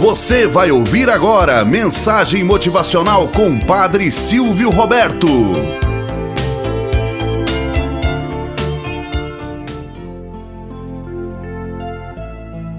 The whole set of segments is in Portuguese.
Você vai ouvir agora mensagem motivacional com Padre Silvio Roberto.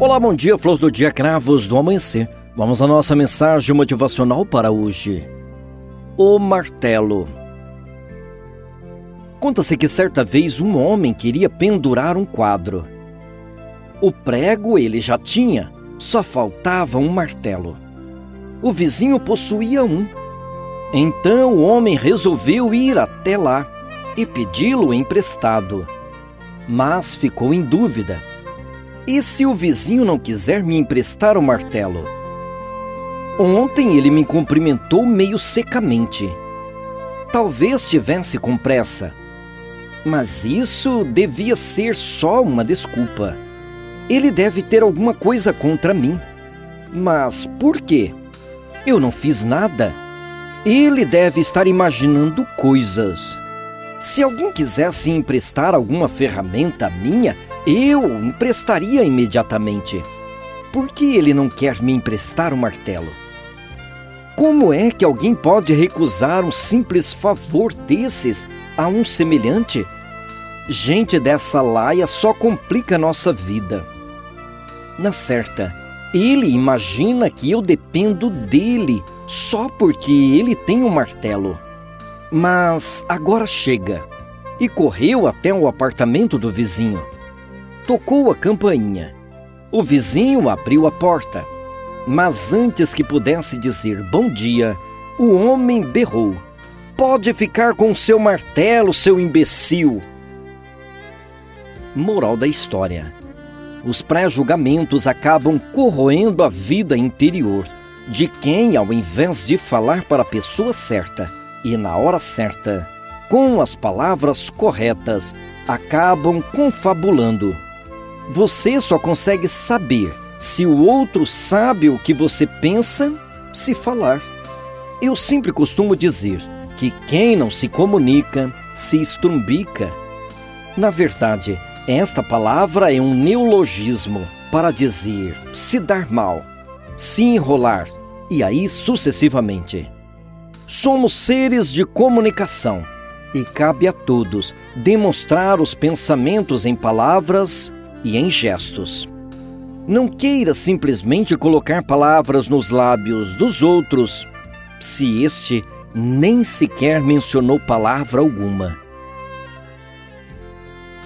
Olá, bom dia, flor do dia, cravos do amanhecer. Vamos à nossa mensagem motivacional para hoje. O martelo. Conta-se que certa vez um homem queria pendurar um quadro. O prego ele já tinha, só faltava um martelo. O vizinho possuía um. Então o homem resolveu ir até lá e pedi-lo emprestado. Mas ficou em dúvida. E se o vizinho não quiser me emprestar o martelo? Ontem ele me cumprimentou meio secamente. Talvez tivesse com pressa. Mas isso devia ser só uma desculpa. Ele deve ter alguma coisa contra mim. Mas por quê? Eu não fiz nada. Ele deve estar imaginando coisas. Se alguém quisesse emprestar alguma ferramenta minha, eu emprestaria imediatamente. Por que ele não quer me emprestar o um martelo? Como é que alguém pode recusar um simples favor desses a um semelhante? Gente dessa laia só complica nossa vida. Na certa, ele imagina que eu dependo dele só porque ele tem um martelo. Mas agora chega e correu até o apartamento do vizinho. Tocou a campainha. O vizinho abriu a porta. Mas antes que pudesse dizer bom dia, o homem berrou: Pode ficar com seu martelo, seu imbecil! Moral da história os pré-julgamentos acabam corroendo a vida interior de quem, ao invés de falar para a pessoa certa e na hora certa, com as palavras corretas, acabam confabulando. Você só consegue saber se o outro sabe o que você pensa se falar. Eu sempre costumo dizer que quem não se comunica se estrumbica. Na verdade, esta palavra é um neologismo para dizer se dar mal, se enrolar e aí sucessivamente. Somos seres de comunicação e cabe a todos demonstrar os pensamentos em palavras e em gestos. Não queira simplesmente colocar palavras nos lábios dos outros se este nem sequer mencionou palavra alguma.